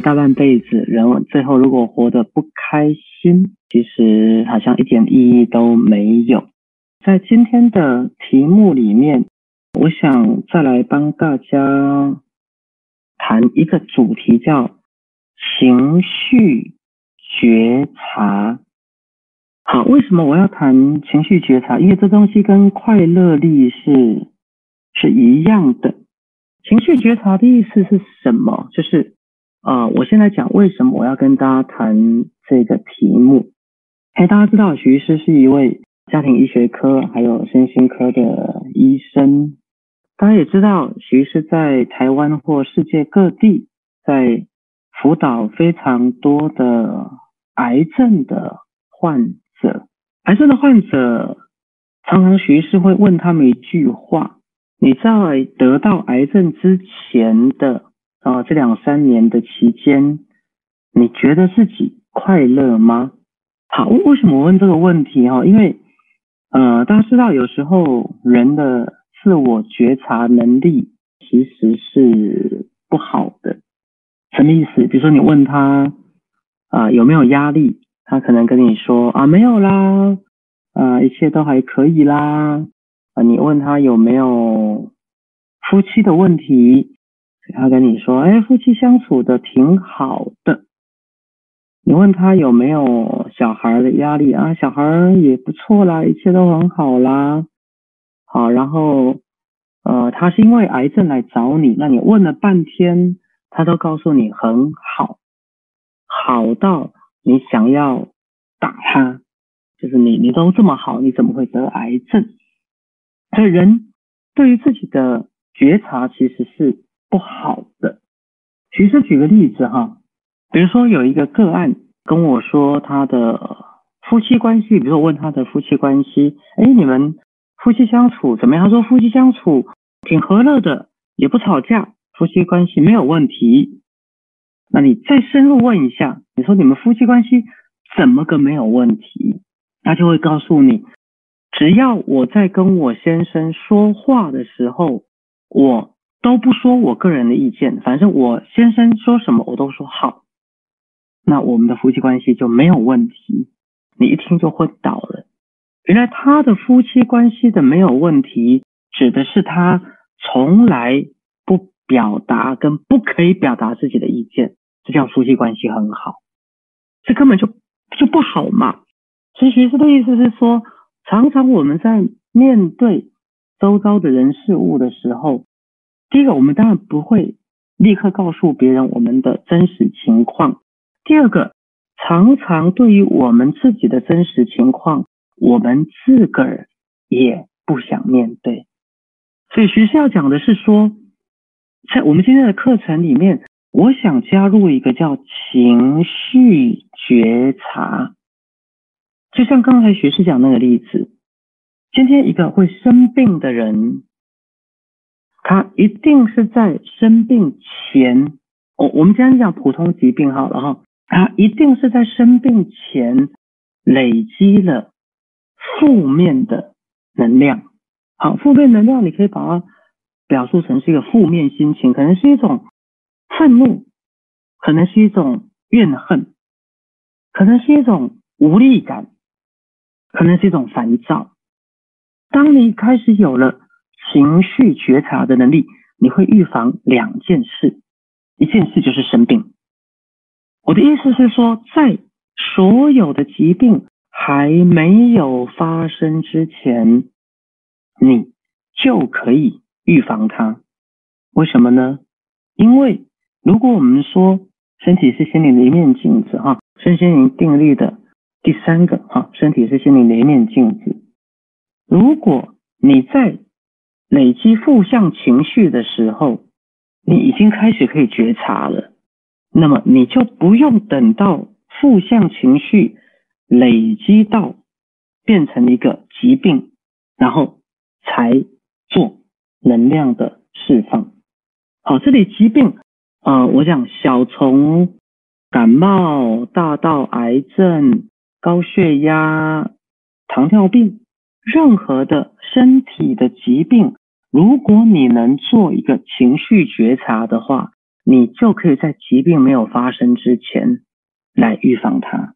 大半辈子，人最后如果活得不开心，其实好像一点意义都没有。在今天的题目里面，我想再来帮大家谈一个主题，叫情绪觉察。好，为什么我要谈情绪觉察？因为这东西跟快乐力是是一样的。情绪觉察的意思是什么？就是啊，我现在讲为什么我要跟大家谈这个题目。哎，大家知道徐医师是一位家庭医学科还有身心科的医生，大家也知道徐医师在台湾或世界各地在辅导非常多的癌症的患。者癌症的患者，常常徐医师会问他们一句话：你在得到癌症之前的啊这两三年的期间，你觉得自己快乐吗？好，为什么问这个问题哈？因为呃，大家知道有时候人的自我觉察能力其实是不好的。什么意思？比如说你问他啊有没有压力？他可能跟你说啊没有啦，啊一切都还可以啦，啊你问他有没有夫妻的问题，他跟你说哎夫妻相处的挺好的。你问他有没有小孩的压力啊小孩也不错啦，一切都很好啦。好，然后呃他是因为癌症来找你，那你问了半天，他都告诉你很好，好到。你想要打他，就是你，你都这么好，你怎么会得癌症？所以人对于自己的觉察其实是不好的。其实举个例子哈，比如说有一个个案跟我说他的夫妻关系，比如说问他的夫妻关系，哎，你们夫妻相处怎么样？他说夫妻相处挺和乐的，也不吵架，夫妻关系没有问题。那你再深入问一下，你说你们夫妻关系怎么个没有问题？他就会告诉你，只要我在跟我先生说话的时候，我都不说我个人的意见，反正我先生说什么我都说好，那我们的夫妻关系就没有问题。你一听就昏倒了，原来他的夫妻关系的没有问题，指的是他从来不表达跟不可以表达自己的意见。这叫夫妻关系很好，这根本就就不好嘛。所以学师的意思是说，常常我们在面对周遭的人事物的时候，第一个，我们当然不会立刻告诉别人我们的真实情况；第二个，常常对于我们自己的真实情况，我们自个儿也不想面对。所以学师要讲的是说，在我们今天的课程里面。我想加入一个叫情绪觉察，就像刚才学士讲那个例子，今天一个会生病的人，他一定是在生病前，我我们今天讲普通疾病好了哈，他一定是在生病前累积了负面的能量，好，负面能量你可以把它表述成是一个负面心情，可能是一种。愤怒可能是一种怨恨，可能是一种无力感，可能是一种烦躁。当你开始有了情绪觉察的能力，你会预防两件事，一件事就是生病。我的意思是说，在所有的疾病还没有发生之前，你就可以预防它。为什么呢？因为如果我们说身体是心灵的一面镜子，哈，身心灵定律的第三个，哈，身体是心灵的一面镜子。如果你在累积负向情绪的时候，你已经开始可以觉察了，那么你就不用等到负向情绪累积到变成一个疾病，然后才做能量的释放。好，这里疾病。啊，我想小从感冒，大到癌症、高血压、糖尿病，任何的身体的疾病，如果你能做一个情绪觉察的话，你就可以在疾病没有发生之前来预防它。